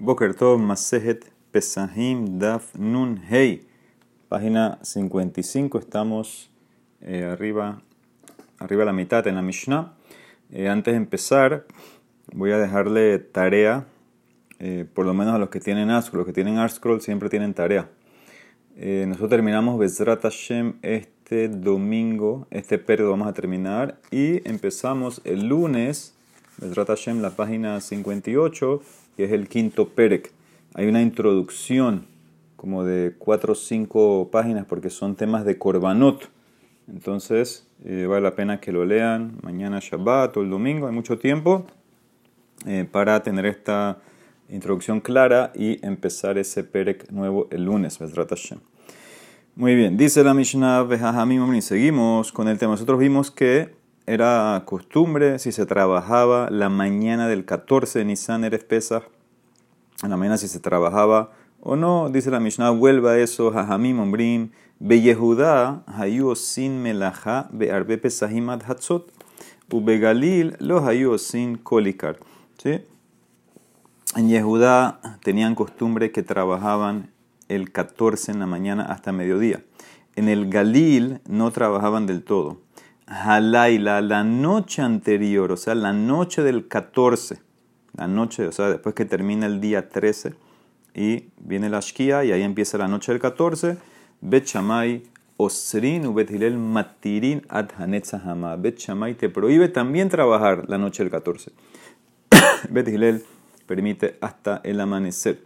Boker Tov Masejet Pesahim Daf Nun Hei, página 55, estamos eh, arriba, arriba a la mitad en la Mishnah. Eh, antes de empezar, voy a dejarle tarea, eh, por lo menos a los que tienen ArtScroll, los que tienen ArtScroll siempre tienen tarea. nosotros terminamos Bezrat Hashem este domingo, este periodo vamos a terminar y empezamos el lunes, Bezrat Hashem, la página 58 que es el quinto Perek. Hay una introducción como de cuatro o cinco páginas porque son temas de Korbanot. Entonces eh, vale la pena que lo lean mañana Shabbat o el domingo, hay mucho tiempo eh, para tener esta introducción clara y empezar ese Perek nuevo el lunes, Muy bien, dice la Mishnah y seguimos con el tema. Nosotros vimos que era costumbre si se trabajaba la mañana del 14 de Nisan Eres Pesach, en la mañana si se trabajaba o no, dice la Mishnah, vuelva a eso, Jajamim Ombrim, Be Yehuda, Hayu sin Melaha, Be Arbe Hatzot, Ube Galil, lo Hayu sin Kolikar. ¿Sí? En Yehudá tenían costumbre que trabajaban el 14 en la mañana hasta mediodía. En el Galil no trabajaban del todo. Halaila, la noche anterior, o sea, la noche del 14, la noche, o sea, después que termina el día 13 y viene la Shkia y ahí empieza la noche del 14, Bet Osrin u Bet Hilel Matirin ad Hanetzahama. Bet te prohíbe también trabajar la noche del 14. Bet Hilel permite hasta el amanecer.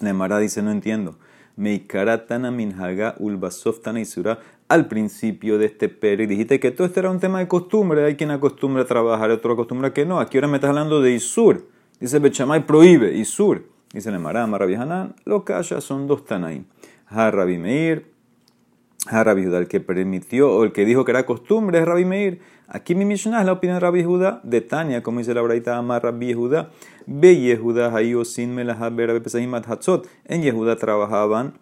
La dice, no entiendo. Meikaratana minhaga ulbasoftana isura al principio de este peri dijiste que todo esto era un tema de costumbre, hay quien acostumbra a trabajar, otro acostumbra que no. Aquí ahora me estás hablando de Isur. Dice Bechamay prohíbe, Isur. Dice el Marama, Rabbi Hanan, lo calla, son dos Tanaim. Ha Rabbi Meir, Ha Rabbi Judá, el que permitió o el que dijo que era costumbre es Rabbi Meir. Aquí mi Mishnah es la opinión de Rabbi Judá, de Tania, como dice la Braita Amar Rabbi Judá. Be Yehuda, Hayo, Sin Melaha, Berabe Pesahim, Hatzot. En Yehuda trabajaban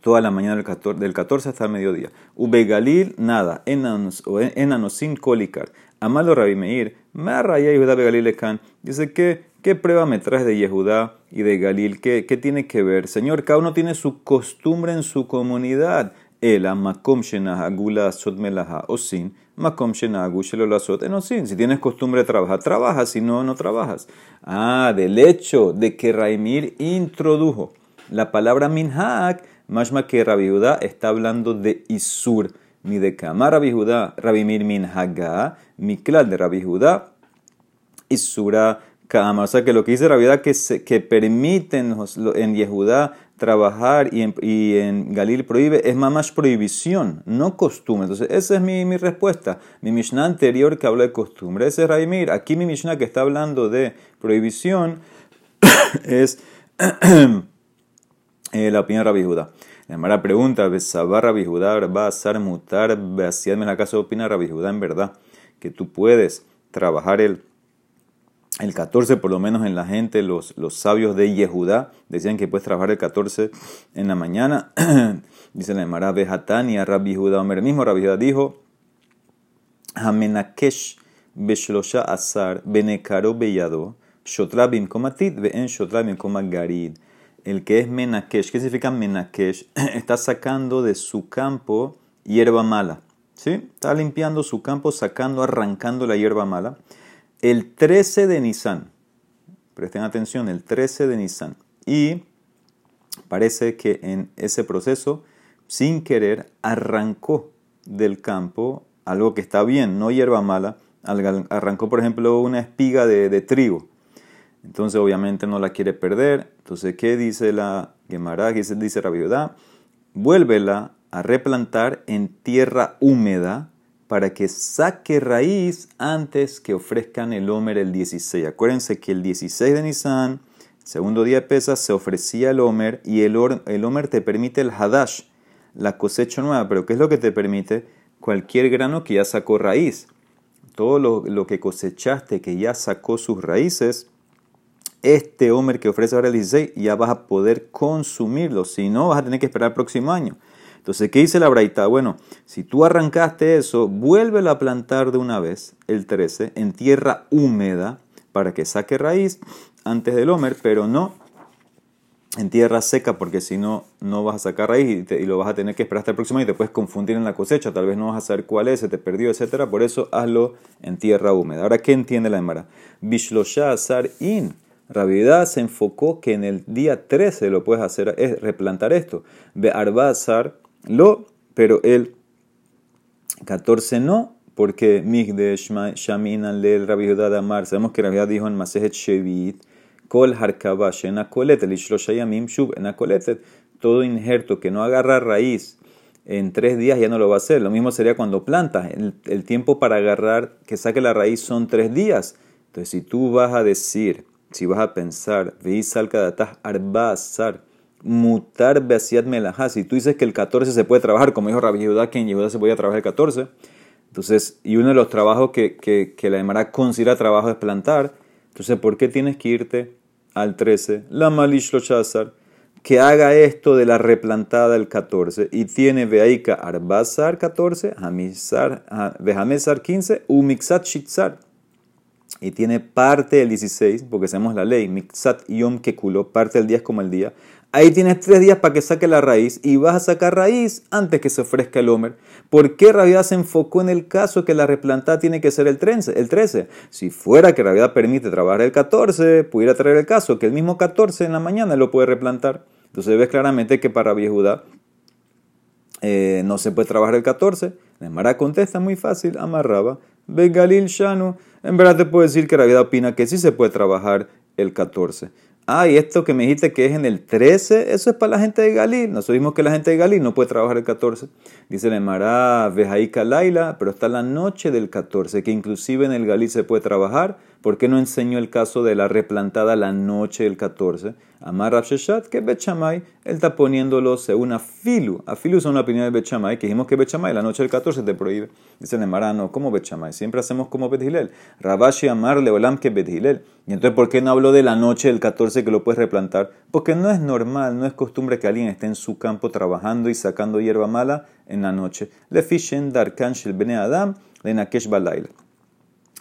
toda la mañana del 14, hasta el mediodía. Ube Galil, nada. Enanos sin colicar. Amalo Rabbi Meir, Marraya Yehuda Begalil Ekan. Dice que, ¿qué prueba me traes de Yehudá y de Galil? ¿Qué, ¿Qué tiene que ver? Señor, cada uno tiene su costumbre en su comunidad. Ela makom gula sot melaha osin, makom la sot enosin. Si tienes costumbre de trabajar, trabajas, si no, no trabajas. Ah, del hecho de que Raimir introdujo la palabra minhak Mashma que Rabbi Judá está hablando de Isur. Mi de Kama Rabbi Judá, Rabbi Mir min Haga, mi de Rabbi Judá, Isura Kama. O sea que lo que dice Rabbi Judá que, que permiten en Yehudá trabajar y en, y en, Galil prohíbe es más prohibición, no costumbre. Entonces, esa es mi, mi, respuesta. Mi Mishnah anterior que habla de costumbre, ese es Mir. Aquí mi Mishnah que está hablando de prohibición es eh, la opinión de Rabbi Judá. La mala pregunta, ¿Besabar Rabbi Judá va a ser mutar? en la casa opina Rabbi Judá en verdad que tú puedes trabajar el, el 14, por lo menos en la gente, los, los sabios de Yehudá decían que puedes trabajar el 14 en la mañana. Dice la Emara Bejatania, Rabbi Judá, Omer mismo Rabbi Judá dijo, Hamenakesh beshlosha asar benekaro beyado, shotrabim komatit, en shotrabim garid el que es Menakesh. ¿Qué significa Menakesh? Está sacando de su campo hierba mala. ¿Sí? Está limpiando su campo, sacando, arrancando la hierba mala. El 13 de Nisan. Presten atención, el 13 de Nisan. Y parece que en ese proceso, sin querer, arrancó del campo algo que está bien, no hierba mala. Arrancó, por ejemplo, una espiga de, de trigo. Entonces, obviamente, no la quiere perder. Entonces, ¿qué dice la Gemara? Dice, dice Rabbi vuélvela a replantar en tierra húmeda para que saque raíz antes que ofrezcan el Homer el 16. Acuérdense que el 16 de Nisan, segundo día de pesas, se ofrecía el Homer y el, el Homer te permite el Hadash, la cosecha nueva. Pero ¿qué es lo que te permite? Cualquier grano que ya sacó raíz. Todo lo que cosechaste que ya sacó sus raíces, este Homer que ofrece ahora el 16 ya vas a poder consumirlo. Si no, vas a tener que esperar el próximo año. Entonces, ¿qué dice la Braita? Bueno, si tú arrancaste eso, vuélvelo a plantar de una vez, el 13, en tierra húmeda, para que saque raíz antes del Homer, pero no en tierra seca, porque si no, no vas a sacar raíz y, lo vas a tener que esperar hasta el próximo año y te puedes confundir en la cosecha, tal vez no vas a saber cuál es, se te perdió, etc. Por eso hazlo en tierra húmeda. Ahora, ¿qué entiende la Emara? Bishlosha azar in. Rabiedad se enfocó que en el día 13 lo puedes hacer, es replantar esto. Lo, pero el 14 no, porque Migde Shaminan le Rabbi de Amar. Sabemos que Rabbi dijo en Masejet Shevit Kol harkabash en akoletet, yamim shub en akoletet. Todo injerto que no agarra raíz en tres días ya no lo va a hacer. Lo mismo sería cuando plantas. El, tiempo para agarrar que saque la raíz son tres días. Entonces, si tú vas a decir, si vas a pensar, veisal kadatas arbazar, mutar beasiat melajá, si tú dices que el 14 se puede trabajar, como dijo Rabbi Yehuda, que en Yehuda se podía trabajar el 14, entonces, y uno de los trabajos que, que, que la Emara considera trabajo es plantar, entonces, ¿por qué tienes que irte al 13, la malish que haga esto de la replantada el 14 y tiene veaika arbazar 14, vejamesar 15, umixat shitzar. Y tiene parte del 16, porque sabemos la ley, mixat yom kekulo, parte del día es como el día. Ahí tienes tres días para que saque la raíz y vas a sacar raíz antes que se ofrezca el Homer. ¿Por qué Rabiedad se enfocó en el caso que la replantada tiene que ser el 13? El 13? Si fuera que Rabiedad permite trabajar el 14, pudiera traer el caso que el mismo 14 en la mañana lo puede replantar. Entonces ves claramente que para Judá eh, no se puede trabajar el 14. La Mara contesta muy fácil, amarraba. Ve Galil Shanu. En verdad te puedo decir que Rabiedad opina que sí se puede trabajar el 14. Ah, y esto que me dijiste que es en el 13, eso es para la gente de Galil. Nosotros vimos que la gente de Galil no puede trabajar el 14. Dice el Mará, Vejaika Laila, pero está la noche del 14, que inclusive en el Galil se puede trabajar. ¿Por qué no enseñó el caso de la replantada la noche del 14? Amar Rabsheshat, que Bechamay, él está poniéndolo según Afilu. Afilu es una opinión de Bechamay, que dijimos que Bechamay la noche del 14 te prohíbe. Dice el no, ¿cómo Bechamay? Siempre hacemos como Bethilel. Rabashi Amar Leolam que Bethilel. Y entonces, ¿por qué no habló de la noche del 14 que lo puedes replantar? Porque no es normal, no es costumbre que alguien esté en su campo trabajando y sacando hierba mala en la noche. Le fishen darkan shel Adam, le nakesh balayla.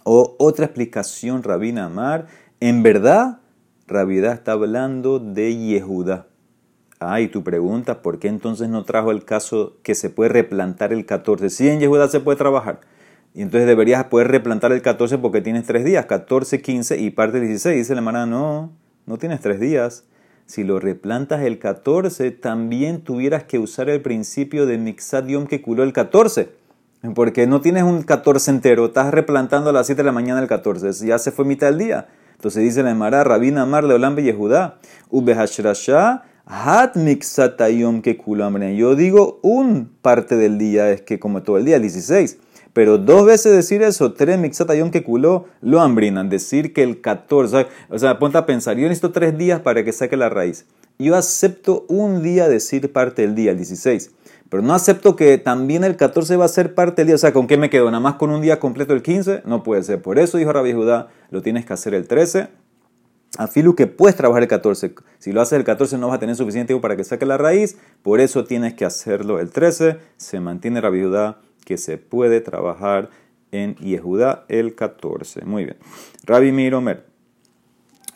O otra explicación, Rabina Amar, en verdad, Rabiedad está hablando de Yehuda. Ah, y tu pregunta, ¿por qué entonces no trajo el caso que se puede replantar el 14? Si en Yehuda se puede trabajar. Y entonces deberías poder replantar el 14 porque tienes tres días, 14, 15 y parte del 16. Dice la hermana, no, no tienes tres días. Si lo replantas el 14, también tuvieras que usar el principio de Mixad Yom que culó el 14. Porque no tienes un 14 entero, estás replantando a las 7 de la mañana el 14, ya se fue mitad del día. Entonces dice la Emara, Rabina Amar Leolam Yehudá, Ubehashrasha, Hat Mixatayom que Yo digo un parte del día, es que como todo el día, el 16. Pero dos veces decir eso, tres mixatayón que culó, lo hambrinan. Decir que el 14, o sea, ponte a pensar, yo necesito tres días para que saque la raíz. Yo acepto un día decir parte del día, el 16. Pero no acepto que también el 14 va a ser parte del día. O sea, ¿con qué me quedo? ¿Nada más con un día completo el 15? No puede ser. Por eso dijo Rabbi Judá, lo tienes que hacer el 13. Afilu que puedes trabajar el 14. Si lo haces el 14 no vas a tener suficiente tiempo para que saque la raíz. Por eso tienes que hacerlo el 13. Se mantiene Rabbi Judá que se puede trabajar en Yehudá el 14. Muy bien. Rabbi Miromer.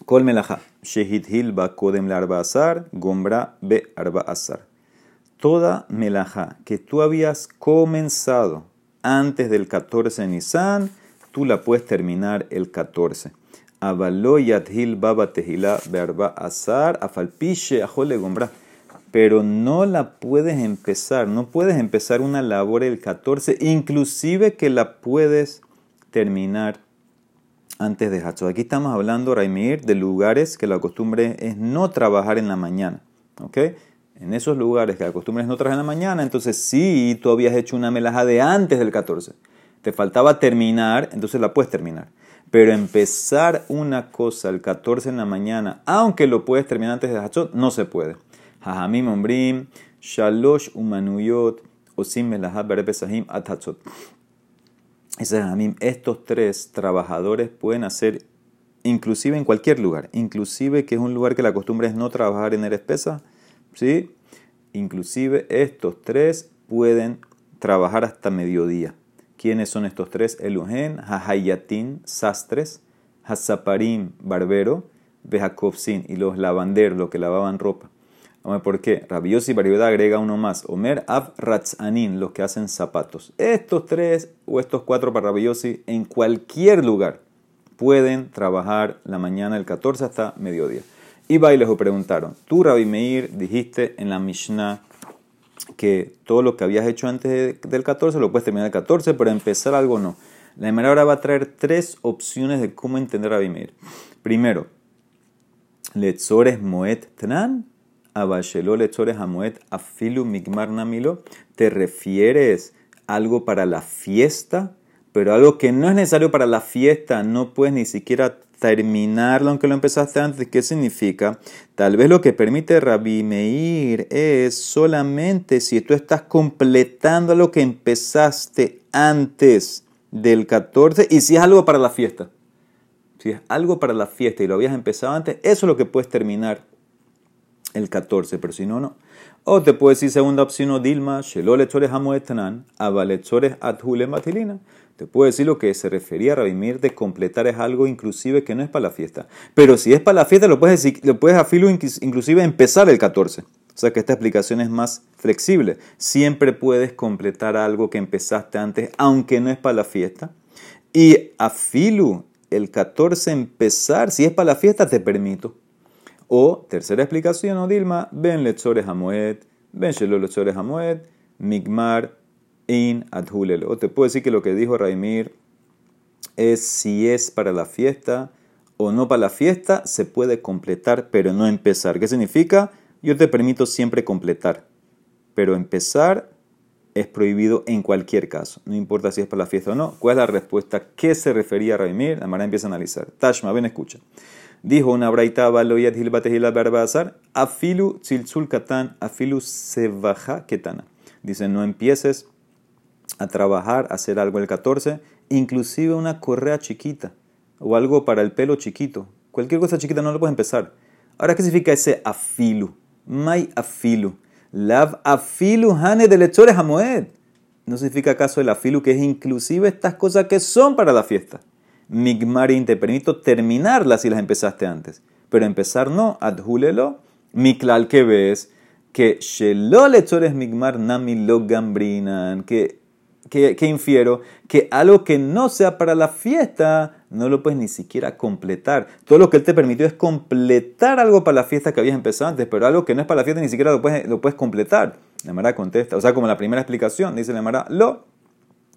Kol melaja. Shehit hilba kodem larba azar. Gombra be arba azar toda melaja que tú habías comenzado antes del 14 de Nisan, tú la puedes terminar el 14. Avalo yathil baba tehila berba azar afalpiche ajole gombra. Pero no la puedes empezar, no puedes empezar una labor el 14, inclusive que la puedes terminar antes de Hacho. Aquí estamos hablando, Raimir, de lugares que la costumbre es no trabajar en la mañana. ¿ok?, en esos lugares que la costumbre es no traer en la mañana, entonces sí, tú habías hecho una melaja de antes del 14. Te faltaba terminar, entonces la puedes terminar. Pero empezar una cosa el 14 en la mañana, aunque lo puedes terminar antes de Hachot, no se puede. Jajamim ombrim, shalosh umanuyot, osim melaha berepesahim at Hachot. Estos tres trabajadores pueden hacer inclusive en cualquier lugar, inclusive que es un lugar que la costumbre es no trabajar en el espesa, ¿sí? Inclusive estos tres pueden trabajar hasta mediodía. ¿Quiénes son estos tres? Elugen, Hahayatin, sastres, Hasaparim, barbero, Bejakopsin y los lavanderos, los que lavaban ropa. Por qué. Rabiosi Barioda agrega uno más. Omer Av Ratzanin, los que hacen zapatos. Estos tres o estos cuatro para Rabiosi en cualquier lugar pueden trabajar la mañana del 14 hasta mediodía. Y les preguntaron, tú Rabbi Meir dijiste en la Mishnah que todo lo que habías hecho antes del 14 lo puedes terminar el 14, pero empezar algo no. La Emara ahora va a traer tres opciones de cómo entender a Rabbi Primero, Letzores Moed Tran, Abashelo Letzores Amoed Afilu Migmar Namilo. ¿Te refieres algo para la fiesta? Pero algo que no es necesario para la fiesta, no puedes ni siquiera terminarlo aunque lo empezaste antes. ¿Qué significa? Tal vez lo que permite Rabbi Meir es solamente si tú estás completando lo que empezaste antes del 14 y si es algo para la fiesta. Si es algo para la fiesta y lo habías empezado antes, eso es lo que puedes terminar el 14, pero si no, no. O te puedes decir segunda opción, Dilma, Shelo lechores amoetanan, abalechores adhule matilina. Te puedo decir lo que se refería a Rabimir de completar es algo inclusive que no es para la fiesta. Pero si es para la fiesta, lo puedes, decir, lo puedes a filo inclusive empezar el 14. O sea que esta explicación es más flexible. Siempre puedes completar algo que empezaste antes, aunque no es para la fiesta. Y a filo, el 14 empezar, si es para la fiesta, te permito. O, tercera explicación, o Dilma, ven lechores amoed, ven shelo lechores amoed, migmar, in adhulel. O te puedo decir que lo que dijo Raimir es si es para la fiesta o no para la fiesta, se puede completar, pero no empezar. ¿Qué significa? Yo te permito siempre completar, pero empezar es prohibido en cualquier caso. No importa si es para la fiesta o no. ¿Cuál es la respuesta? ¿Qué se refería a Raimir? La Mara empieza a analizar. Tashma, ven, escucha. Dijo una braita baloyat hilbatehila barbazar, afilu tzilzul katan, afilu sevaja ketana. Dice, no empieces a trabajar, a hacer algo el 14, inclusive una correa chiquita o algo para el pelo chiquito. Cualquier cosa chiquita no lo puedes empezar. Ahora, ¿qué significa ese afilu? Mai afilu. Lav afilu hane de lechores amoed. ¿No significa acaso el afilu que es inclusive estas cosas que son para la fiesta? Migmarin, te permito terminarlas si las empezaste antes. Pero empezar no, adjúlelo. Miklal que ves que shelo lechores migmar nami lo gambrinan, que que, infiero que algo que no sea para la fiesta no lo puedes ni siquiera completar. Todo lo que él te permitió es completar algo para la fiesta que habías empezado antes, pero algo que no es para la fiesta ni siquiera lo puedes, lo puedes completar. La Mara contesta, o sea, como la primera explicación, dice la Mara, lo.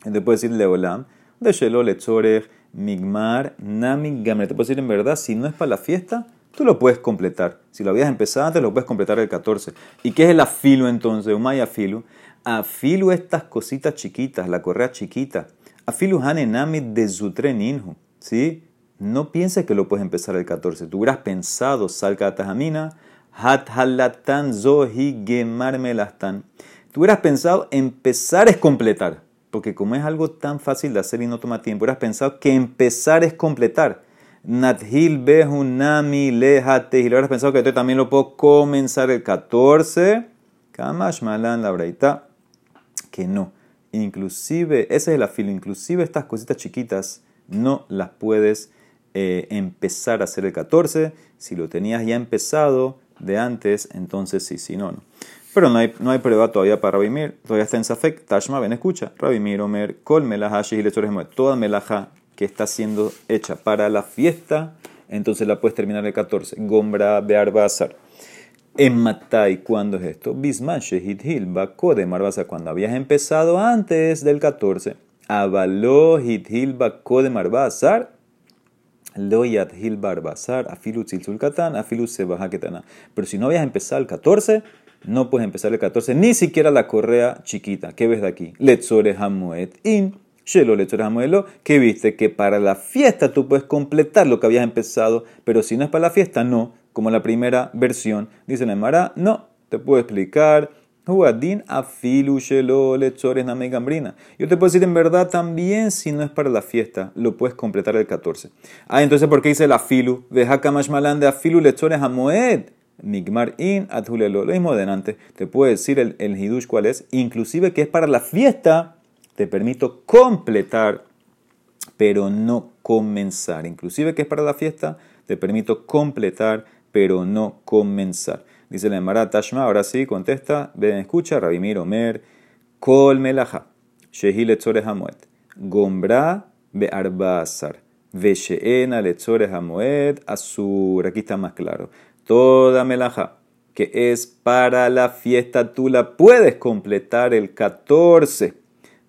Te puede decir Leolam, de Shelo, Lechorech, Migmar, Nami, Gamre. Te puedo decir en verdad, si no es para la fiesta, tú lo puedes completar. Si lo habías empezado antes, lo puedes completar el 14. ¿Y qué es el afilo entonces? Umay afilo afilu estas cositas chiquitas, la correa chiquita, afilu hanenami de zutre ninhu, ¿sí? No pienses que lo puedes empezar el 14. Tú hubieras pensado, salka tajamina, hat halatan zohi gemar melastan. Tú hubieras pensado, empezar es completar. Porque como es algo tan fácil de hacer y no toma tiempo, hubieras pensado que empezar es completar. Nathil behunami lehate. Y lo hubieras pensado que yo también lo puedo comenzar el 14. Kamash malan la braita que no. Inclusive, ese es el afilo, inclusive estas cositas chiquitas no las puedes eh, empezar a hacer el 14. Si lo tenías ya empezado de antes, entonces sí, si no, no. Pero no hay, no hay prueba todavía para Rabimir. Todavía está en Safek. Tashma, ven, escucha. Rabimir, Omer, Kol, Melaha, Toda Melaha que está siendo hecha para la fiesta, entonces la puedes terminar el 14. Gombra, Bearba, Azar. En Matai, ¿cuándo es esto? Bisman Shehit Hilba Kodem Arbazar, cuando habías empezado antes del 14. Avaló Hit Hilba Kodem Arbazar. Lo Yat Hilba Arbazar. Afilu Tzilzul Katan. Afilu Sebaha Ketana. Pero si no habías empezado el 14, no puedes empezar el 14, ni siquiera la correa chiquita. ¿Qué ves de aquí? Letzore Hamoet In. Shelo Letzore Hamoelo. Viste que para la fiesta tú puedes completar lo que habías empezado, pero si no es para la fiesta, no como la primera versión. Dice Nemara, no, te puedo explicar. Huadin afilu shelo lechores gambrina. Yo te puedo decir en verdad también si no es para la fiesta, lo puedes completar el 14. Ah, entonces ¿por qué dice el afilu? Deja malan de afilu lechores amoed. Migmar in adhulelo. Lo mismo adelante. Te puedo decir el, el hidush cuál es. Inclusive que es para la fiesta, te permito completar, pero no comenzar. Inclusive que es para la fiesta, te permito completar, pero no comenzar. Dice la Emara Tashma, ahora sí, contesta, ven, escucha, Rabimir Omer, Kol Melaja, Shehi Letzore Hamoed, Gombra Be'arbazar, Vesheena Letzore Hamoed, Azur, aquí está más claro. Toda Melaja que es para la fiesta, tú la puedes completar el 14.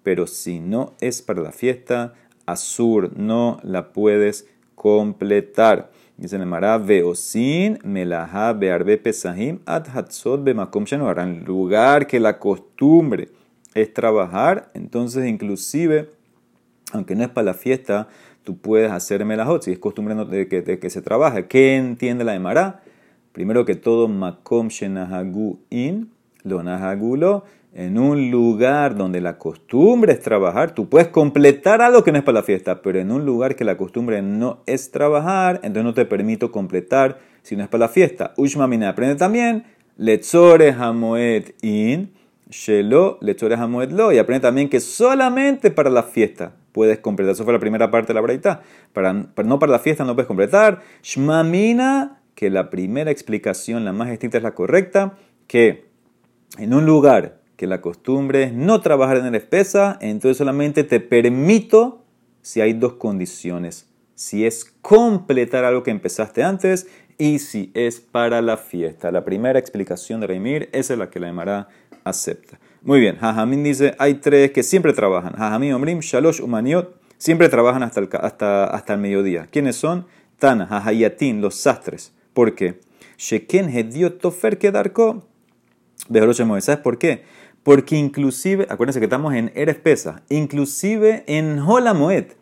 Pero si no es para la fiesta, Azur no la puedes completar. Dice Nemara, Veosin, Melaha, Bearbe Pesahim, Ad Hatzot, Bemakom En lugar que la costumbre es trabajar, entonces inclusive, aunque no es para la fiesta, tú puedes hacer melahot, si es costumbre de que, de que se trabaja. ¿Qué entiende la Emara? Primero que todo, makom shenahagu in, lo nahagulo, en un lugar donde la costumbre es trabajar, tú puedes completar algo que no es para la fiesta, pero en un lugar que la costumbre no es trabajar, entonces no te permito completar si no es para la fiesta. Ushma mina aprende también, lechore hamoed in, shelo, lechore hamoed lo, y aprende también que solamente para la fiesta puedes completar. Eso fue la primera parte de la braita. Para, no para la fiesta no puedes completar. Shmamina que la primera explicación, la más estricta, es la correcta, que en un lugar que la costumbre es no trabajar en el espesa, entonces solamente te permito si hay dos condiciones. Si es completar algo que empezaste antes y si es para la fiesta. La primera explicación de Reimir, es la que la Emara acepta. Muy bien, Jajamín dice, hay tres que siempre trabajan. Jajamín, Omrim, Shalosh, Umaniot, siempre trabajan hasta el, hasta, hasta el mediodía. ¿Quiénes son? Tana, Jajayatín, los sastres. ¿Por qué? Sheken Tofer. ¿Sabes por qué? Porque inclusive, acuérdense que estamos en Eres Pesa, inclusive en Holamoed,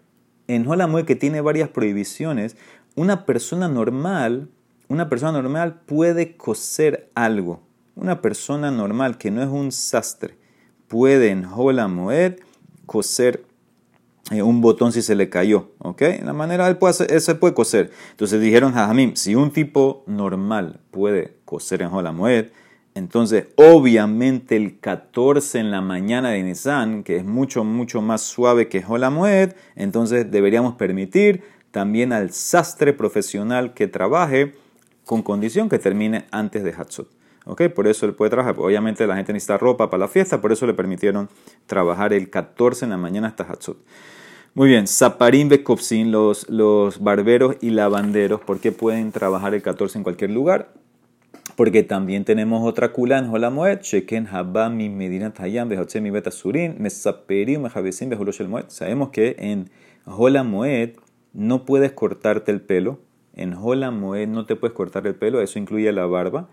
en que tiene varias prohibiciones, una persona normal, una persona normal puede coser algo. Una persona normal que no es un sastre puede en Holamoed coser un botón si se le cayó, ¿ok? La manera él puede, él se puede coser. Entonces dijeron, Jajamim, si un tipo normal puede coser en Jolamoed, entonces obviamente el 14 en la mañana de Nisan, que es mucho, mucho más suave que Jolamoed, entonces deberíamos permitir también al sastre profesional que trabaje con condición que termine antes de Hatzot. ¿Ok? Por eso él puede trabajar. Obviamente la gente necesita ropa para la fiesta, por eso le permitieron trabajar el 14 en la mañana hasta Hatzot. Muy bien, Zaparín Bekopsin, los, los barberos y lavanderos, ¿por qué pueden trabajar el 14 en cualquier lugar? Porque también tenemos otra kula en Medina. Sabemos que en Holamoed no puedes cortarte el pelo. En Holamoed no te puedes cortar el pelo, eso incluye la barba.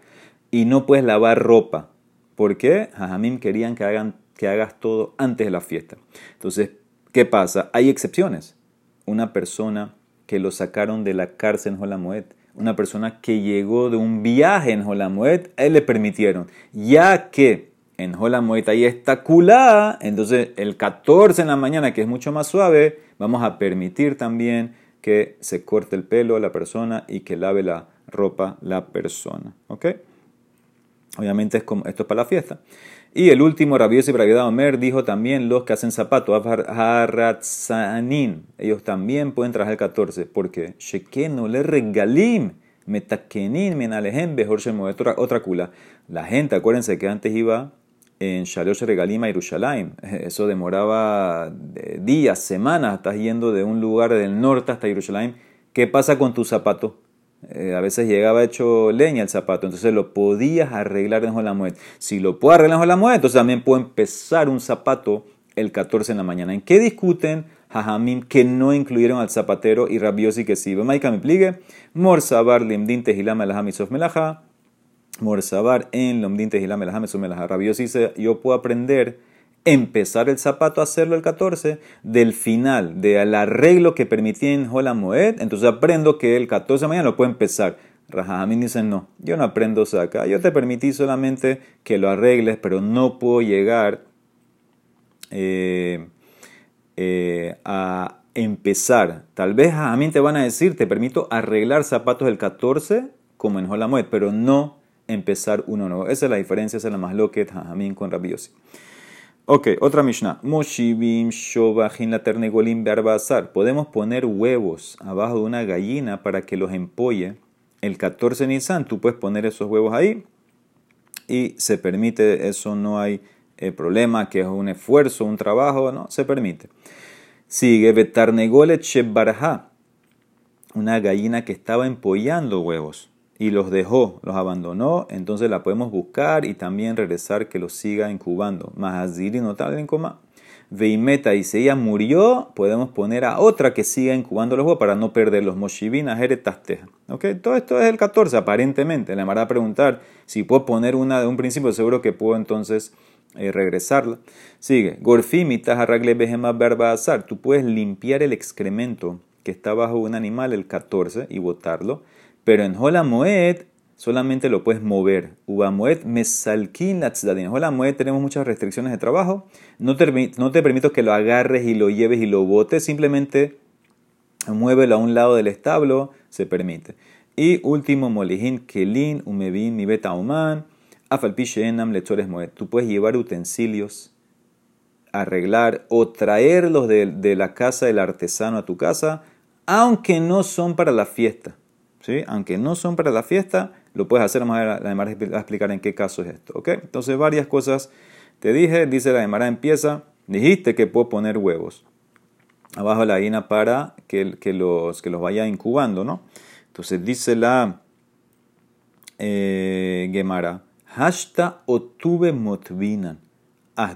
Y no puedes lavar ropa. ¿Por qué? Jajamim querían que, hagan, que hagas todo antes de la fiesta. Entonces, ¿Qué pasa? Hay excepciones. Una persona que lo sacaron de la cárcel en Jolamoed, una persona que llegó de un viaje en Jolamoed, a él le permitieron. Ya que en Jolamoed ahí está culada, entonces el 14 en la mañana, que es mucho más suave, vamos a permitir también que se corte el pelo a la persona y que lave la ropa la persona. ¿Ok? Obviamente es como, esto es para la fiesta. Y el último, Rabios y Bravidad Omer, dijo también los que hacen zapatos, Haratzanin, ellos también pueden trabajar el 14, porque Shekeno le regalim, metakenin, menalejem, mejor otra, otra cula. La gente, acuérdense que antes iba en Shalosh Regalim a Jerusalén, eso demoraba días, semanas, estás yendo de un lugar del norte hasta Jerusalén. ¿Qué pasa con tu zapato? Eh, a veces llegaba hecho leña el zapato, entonces lo podías arreglar en Jolamuet. Si lo puedo arreglar en Jolamuet, entonces también puedo empezar un zapato el 14 en la mañana. ¿En qué discuten Jajamim que no incluyeron al zapatero y Rabiosi que sí? Maika me pligue. Morsabar limdin tehilam misof melaja. Morsabar en lomdin tehilam misof melaja. Rabiosi dice, yo puedo aprender empezar el zapato a hacerlo el 14 del final, del arreglo que permitía en Hola Moed, entonces aprendo que el 14 de mañana lo puedo empezar. Rajamin dice, no, yo no aprendo saca, yo te permití solamente que lo arregles, pero no puedo llegar eh, eh, a empezar. Tal vez Jajamín te van a decir, te permito arreglar zapatos el 14 como en Hola Moed, pero no empezar uno nuevo. Esa es la diferencia, esa es la más loquet Jajamín con Rabiosi. Ok, otra Mishnah. Shobajin la ternegolim. Podemos poner huevos abajo de una gallina para que los empolle. El 14 Nisan, tú puedes poner esos huevos ahí y se permite, eso no hay eh, problema, que es un esfuerzo, un trabajo, no, se permite. Sigue Betarnegolet Shebarha, una gallina que estaba empollando huevos y los dejó, los abandonó, entonces la podemos buscar y también regresar que los siga incubando. Mahaziri no tal en coma. Veimeta, y si ella murió, podemos poner a otra que siga incubando los huevos para no perder los moshivina teja. ¿Ok? Todo esto es el 14, aparentemente. Le a preguntar si puedo poner una de un principio, seguro que puedo entonces eh, regresarla. Sigue. Gorfimitas arragle behema azar. Tú puedes limpiar el excremento que está bajo un animal, el 14, y botarlo pero en Hola Moed solamente lo puedes mover. Uba Moed mesalkin En Hola Moed tenemos muchas restricciones de trabajo. No te, no permito que lo agarres y lo lleves y lo botes. Simplemente muévelo a un lado del establo, se permite. Y último, molihin kelin umevin mi beta uman afalpishenam lechores moed. Tú puedes llevar utensilios, arreglar o traerlos de, de la casa del artesano a tu casa, aunque no son para la fiesta. ¿Sí? aunque no son para la fiesta, lo puedes hacer. Vamos a la a explicar en qué caso es esto. ¿ok? Entonces, varias cosas te dije, dice la Demara empieza, dijiste que puedo poner huevos abajo de la harina para que, los, que los vaya incubando, ¿no? Entonces dice la eh, Gemara, hashta otube motvinan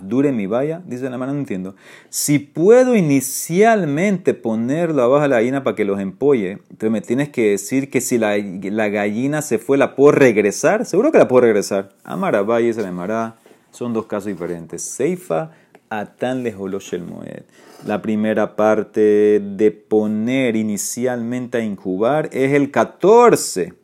dure mi vaya, dice la mano, no entiendo. Si puedo inicialmente ponerlo abajo de la gallina para que los empolle, entonces me tienes que decir que si la, gallina se fue, ¿la puedo regresar? Seguro que la puedo regresar. Amara vaya, se la Son dos casos diferentes. Seifa atan lejolosh el moed. La primera parte de poner inicialmente a incubar es el 14.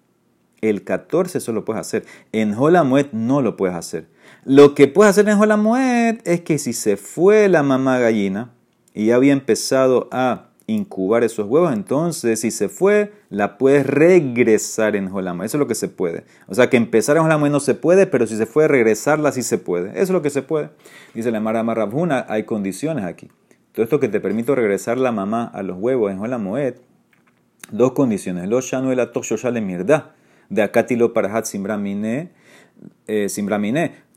El 14 eso lo puedes hacer. En Moed no lo puedes hacer. Lo que puedes hacer en Jolamuet es que si se fue la mamá gallina y ya había empezado a incubar esos huevos, entonces si se fue, la puedes regresar en Jolamuet. Eso es lo que se puede. O sea que empezar en Jolamuet no se puede, pero si se fue, regresarla sí se puede. Eso es lo que se puede. Dice la Mara Marrabjuna, hay condiciones aquí. Todo esto que te permite regresar la mamá a los huevos en Jolamuet, dos condiciones. Lo shanuela le mirda. De acátilo para hat simbramine, eh,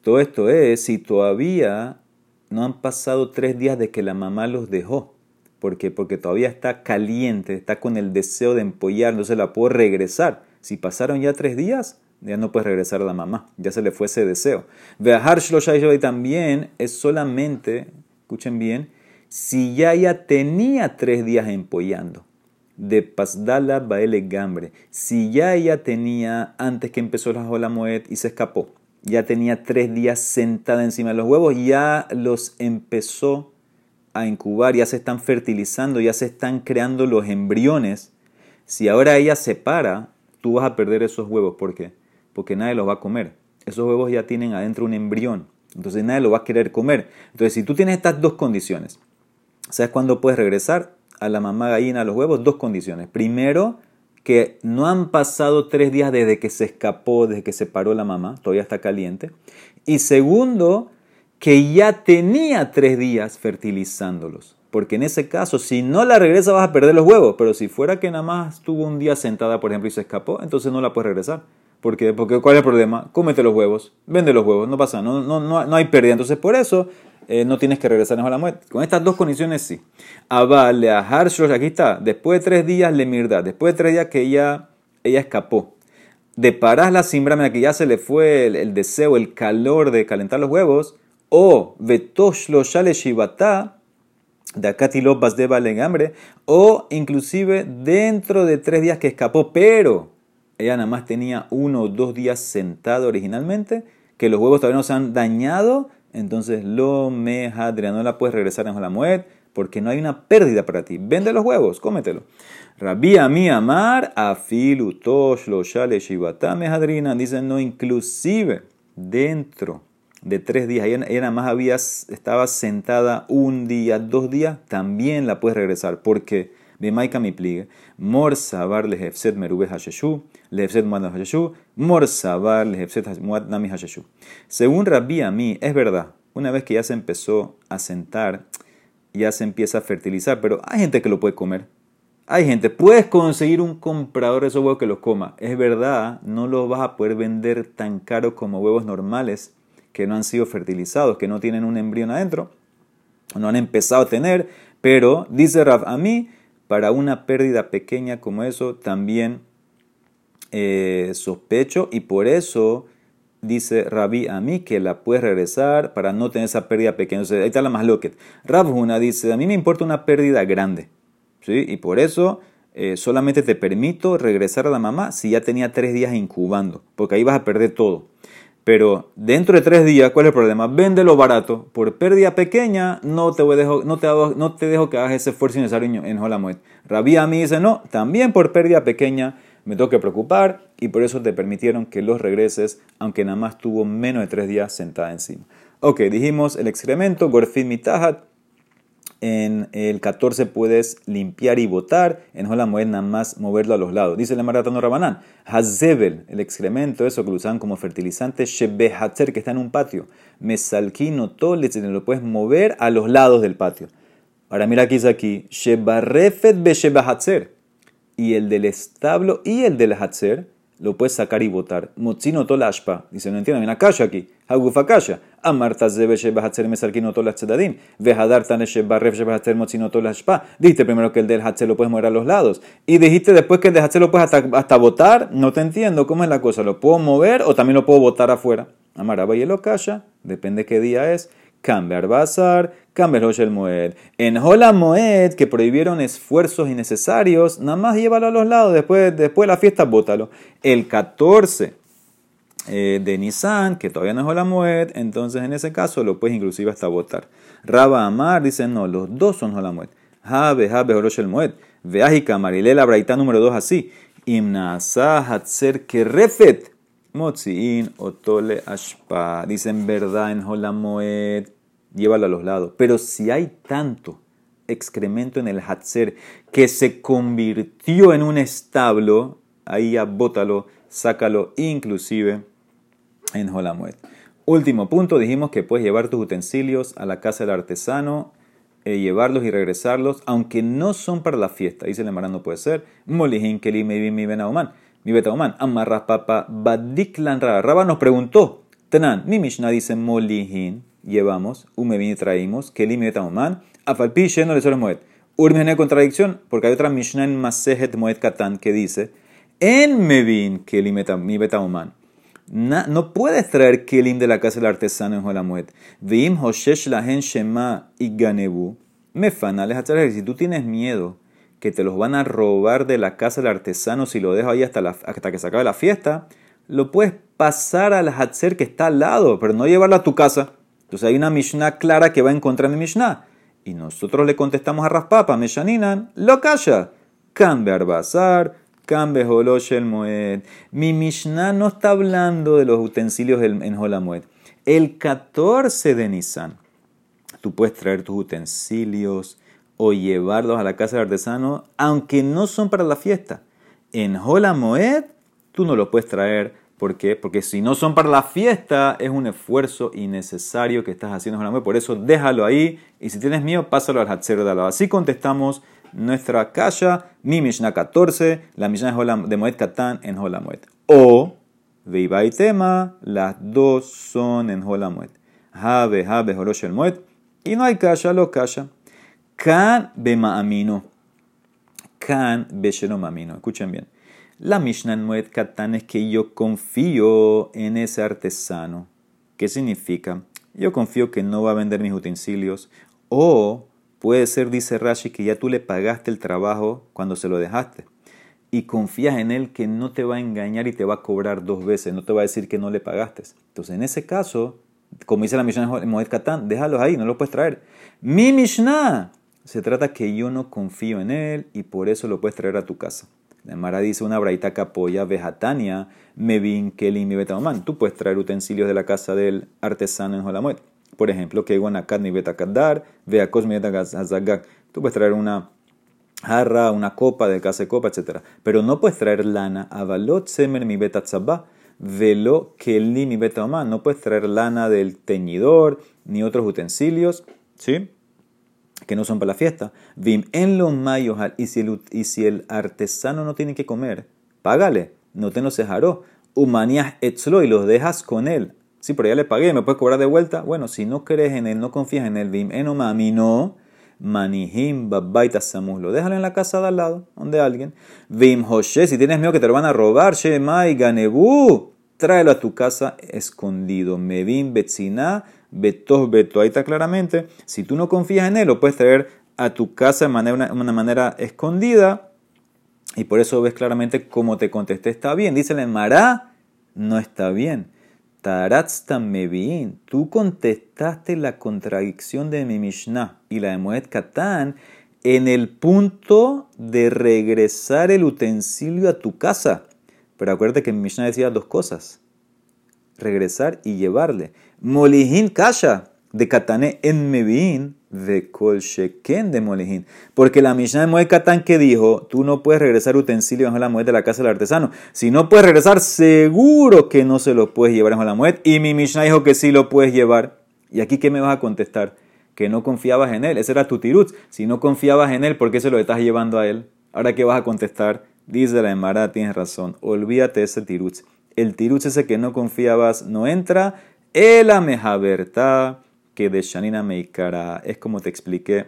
todo esto es si todavía no han pasado tres días de que la mamá los dejó. ¿Por qué? Porque todavía está caliente, está con el deseo de empollar, no se la puedo regresar. Si pasaron ya tres días, ya no puede regresar a la mamá, ya se le fue ese deseo. Viajar también es solamente, escuchen bien, si ya ya tenía tres días empollando. De Pasdala Baele Gambre. Si ya ella tenía antes que empezó la Jola Moed y se escapó ya tenía tres días sentada encima de los huevos, ya los empezó a incubar, ya se están fertilizando, ya se están creando los embriones. Si ahora ella se para, tú vas a perder esos huevos. ¿Por qué? Porque nadie los va a comer. Esos huevos ya tienen adentro un embrión. Entonces nadie los va a querer comer. Entonces si tú tienes estas dos condiciones, ¿sabes cuándo puedes regresar a la mamá gallina a los huevos? Dos condiciones. Primero, que no han pasado tres días desde que se escapó, desde que se paró la mamá, todavía está caliente. Y segundo, que ya tenía tres días fertilizándolos. Porque en ese caso, si no la regresa vas a perder los huevos. Pero si fuera que nada más estuvo un día sentada, por ejemplo, y se escapó, entonces no la puedes regresar. Porque, porque ¿cuál es el problema? Cómete los huevos, vende los huevos, no pasa, no, no, no, no hay pérdida. Entonces por eso eh, no tienes que regresar a la muerte. Con estas dos condiciones sí. Abale a aquí está. Después de tres días le mirda. Después de tres días que ella, ella escapó. De parar la simbra, que ya se le fue el, deseo, el calor de calentar los huevos. O vetosh lo shale shibata. De acá de valegambre. O inclusive dentro de tres días que escapó. Pero ella nada más tenía uno o dos días sentado originalmente. Que los huevos todavía no se han dañado entonces lo mejadria, no la puedes regresar en la mued porque no hay una pérdida para ti. Vende los huevos, cómetelo. Rabí a mi amar, afilu tosh lo shale shibata mejadrina. Dicen no, inclusive dentro de tres días, ella, nada más había, estaba sentada un día, dos días, también la puedes regresar. porque Bemaika mi pligue. Mor sabar lehefset merube hasheshu. Lehefset muad hasheshu. Mor sabar lehefset muad nami. Según Rabbi a mí, es verdad una vez que ya se empezó a sentar, ya se empieza a fertilizar, pero hay gente que lo puede comer. Hay gente, puedes conseguir un comprador de esos huevos que los coma. Es verdad, no los vas a poder vender tan caro como huevos normales que no han sido fertilizados, que no tienen un embrión adentro, no han empezado a tener, pero dice Rav, a mí, para una pérdida pequeña como eso, también eh, sospecho y por eso dice Rabbi a mí que la puedes regresar para no tener esa pérdida pequeña. ahí está la más loquet. Rabhuna dice, a mí me importa una pérdida grande. ¿sí? Y por eso eh, solamente te permito regresar a la mamá si ya tenía tres días incubando, porque ahí vas a perder todo. Pero dentro de tres días, ¿cuál es el problema? Véndelo barato. Por pérdida pequeña, no te, dejo, no te, no te dejo que hagas ese esfuerzo necesario en Holamuet. Rabí a mí dice, no, también por pérdida pequeña me tengo que preocupar y por eso te permitieron que los regreses, aunque nada más tuvo menos de tres días sentada encima. Ok, dijimos el excremento, gorfin mitahat. En el 14 puedes limpiar y botar. En Holamoed nada más moverlo a los lados. Dice el Maratano Rabanán. Hazebel, el excremento, eso que lo usan como fertilizante. Shebehatzer, que está en un patio. Mesalquino, tolet, lo puedes mover a los lados del patio. Ahora mira aquí, dice aquí. Shebarefet be y el del establo y el del hatzer lo puedes sacar y botar. Motzino tolashpa. Dice, no entiendo, hay una calle aquí. Hagufa kasha. Amarta zebe sheba hatzer mesarkino tolas tzedadim. Vejadar tane sheba ref sheba hatzer motzino tolashpa. Dijiste primero que el del hatzer lo puedes mover a los lados. Y dijiste después que el del hatzer lo puedes hasta, hasta botar. No te entiendo cómo es la cosa. ¿Lo puedo mover o también lo puedo botar afuera? Amaraba y kasha. Depende qué día es. Cambiar bazar Camber el Moed. En Hola Moed, que prohibieron esfuerzos innecesarios, nada más llévalo a los lados, después, después de la fiesta, bótalo. El 14 eh, de Nisan, que todavía no es Hola Moed, entonces en ese caso lo puedes inclusive hasta votar. Raba Amar dice, no, los dos son Hola Moed. Jabe, Jabe, el Moed. Veájica, Marilela, Braita número 2 así. Imnasa, Hatzer, Kerefet. Motziin, Otole, Ashpa. Dicen verdad en Hola Moed llévalo a los lados. Pero si hay tanto excremento en el Hatzer que se convirtió en un establo, ahí ya sácalo inclusive en Holamuet. Último punto, dijimos que puedes llevar tus utensilios a la casa del artesano, eh, llevarlos y regresarlos, aunque no son para la fiesta. Dice el Emara, no puede ser. Molihin keli mi mi benauman, mi betauman, amarras papa badiklan Raba nos preguntó, tenan, mi Mishnah dice molihin, llevamos, umevin y traímos, que limita oman, afalpi no le moed. Urmene contradicción, porque hay otra Mishnah en Masejet Moed Katan que dice, en mevin limita mi beta oman. No puedes traer kelim de la casa del artesano en Jolamuet. Vim hoshesh lahen shema y ganebu. Me fanales Si tú tienes miedo que te los van a robar de la casa del artesano si lo dejo ahí hasta, hasta que se acabe la fiesta, lo puedes pasar al Hatzer que está al lado, pero no llevarlo a tu casa. Entonces hay una Mishnah clara que va en contra de Mishnah. Y nosotros le contestamos a Raspapa, Meshaninan, lo calla. Cambia Arbazar, cambia Holosh el Moed. Mi Mishnah no está hablando de los utensilios en Holamued. El 14 de Nisan, tú puedes traer tus utensilios o llevarlos a la casa del artesano, aunque no son para la fiesta. En Holamoed, tú no los puedes traer ¿Por qué? Porque si no son para la fiesta, es un esfuerzo innecesario que estás haciendo la Por eso déjalo ahí. Y si tienes miedo, pásalo al Hatzer de Así contestamos nuestra kaya, mi Mishnah 14, la Mishnah de Moed Katan en Holamuet. O, Veiba y Tema, las dos son en Holamuet. Habe, Habe, Horosh el Moed. Y no hay kaya, lo kaya. Kan Bema Kan Beshelom Amino. Escuchen bien. La Mishnah en Moed Katan es que yo confío en ese artesano. ¿Qué significa? Yo confío que no va a vender mis utensilios. O puede ser, dice Rashi, que ya tú le pagaste el trabajo cuando se lo dejaste. Y confías en él que no te va a engañar y te va a cobrar dos veces. No te va a decir que no le pagaste. Entonces, en ese caso, como dice la Mishnah en Moed Katan, déjalos ahí, no lo puedes traer. Mi Mishnah se trata que yo no confío en él y por eso lo puedes traer a tu casa. Mara dice una braita que apoya vejatania, mevin, kelim y betaman. Tú puedes traer utensilios de la casa del artesano en Jolamuet. Por ejemplo, que guanakat mi betakadar, veakos mi betagazagak. Tú puedes traer una jarra, una copa de casa de copa, etc. Pero no puedes traer lana, avalot semer mi betatzabá. velo que limi betama. No puedes traer lana del teñidor ni otros utensilios, ¿sí? Que no son para la fiesta. Vim en los mayos, y si el, artesano no tiene que comer, págale, no te no cejaró. Humanías etzlo y los dejas con él. Sí, pero ya le pagué, ¿me puedes cobrar de vuelta? Bueno, si no crees en él, no confías en él, Vim mami no manihim babaita lo Déjalo en la casa de al lado, donde alguien. Vim José, si tienes miedo que te lo van a robar, Shemai Ganebu, tráelo a tu casa escondido. Mevim Betzina, Betos Beto. Ahí está claramente. Si tú no confías en él, lo puedes traer a tu casa de manera, una, manera escondida. Y por eso ves claramente cómo te contesté. Está bien. Dice el Mará, no está bien. Taratztam Meviin, tú contestaste la contradicción de mi Mishnah y la de Moed Katan en el punto de regresar el utensilio a tu casa. Pero acuérdate que mi Mishnah decía dos cosas: regresar y llevarle. Molihin Kasha, de Katané en Meviin, de Kol Sheken de Molejín. Porque la Mishnah de Moed Katán que dijo, tú no puedes regresar utensilio bajo la mued de la casa del artesano. Si no puedes regresar, seguro que no se lo puedes llevar bajo la mued. Y mi Mishnah dijo que sí lo puedes llevar. ¿Y aquí qué me vas a contestar? Que no confiabas en él. Ese era tu tirut. Si no confiabas en él, ¿por qué se lo estás llevando a él? Ahora, ¿qué vas a contestar? Dice la Emara, tienes razón. Olvídate ese tirut. El tirut ese que no confiabas no entra. El amejabertá que de Shanina Meikara es como te expliqué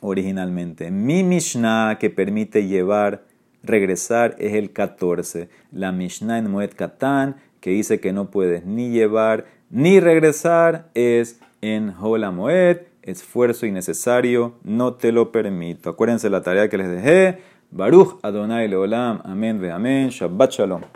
originalmente. Mi Mishnah que permite llevar, regresar es el 14. La Mishnah en Moed Katan que dice que no puedes ni llevar ni regresar es en Hola Moed, esfuerzo innecesario, no te lo permito. Acuérdense la tarea que les dejé. Baruch Adonai Leolam, amén ve amén, Shabbat Shalom.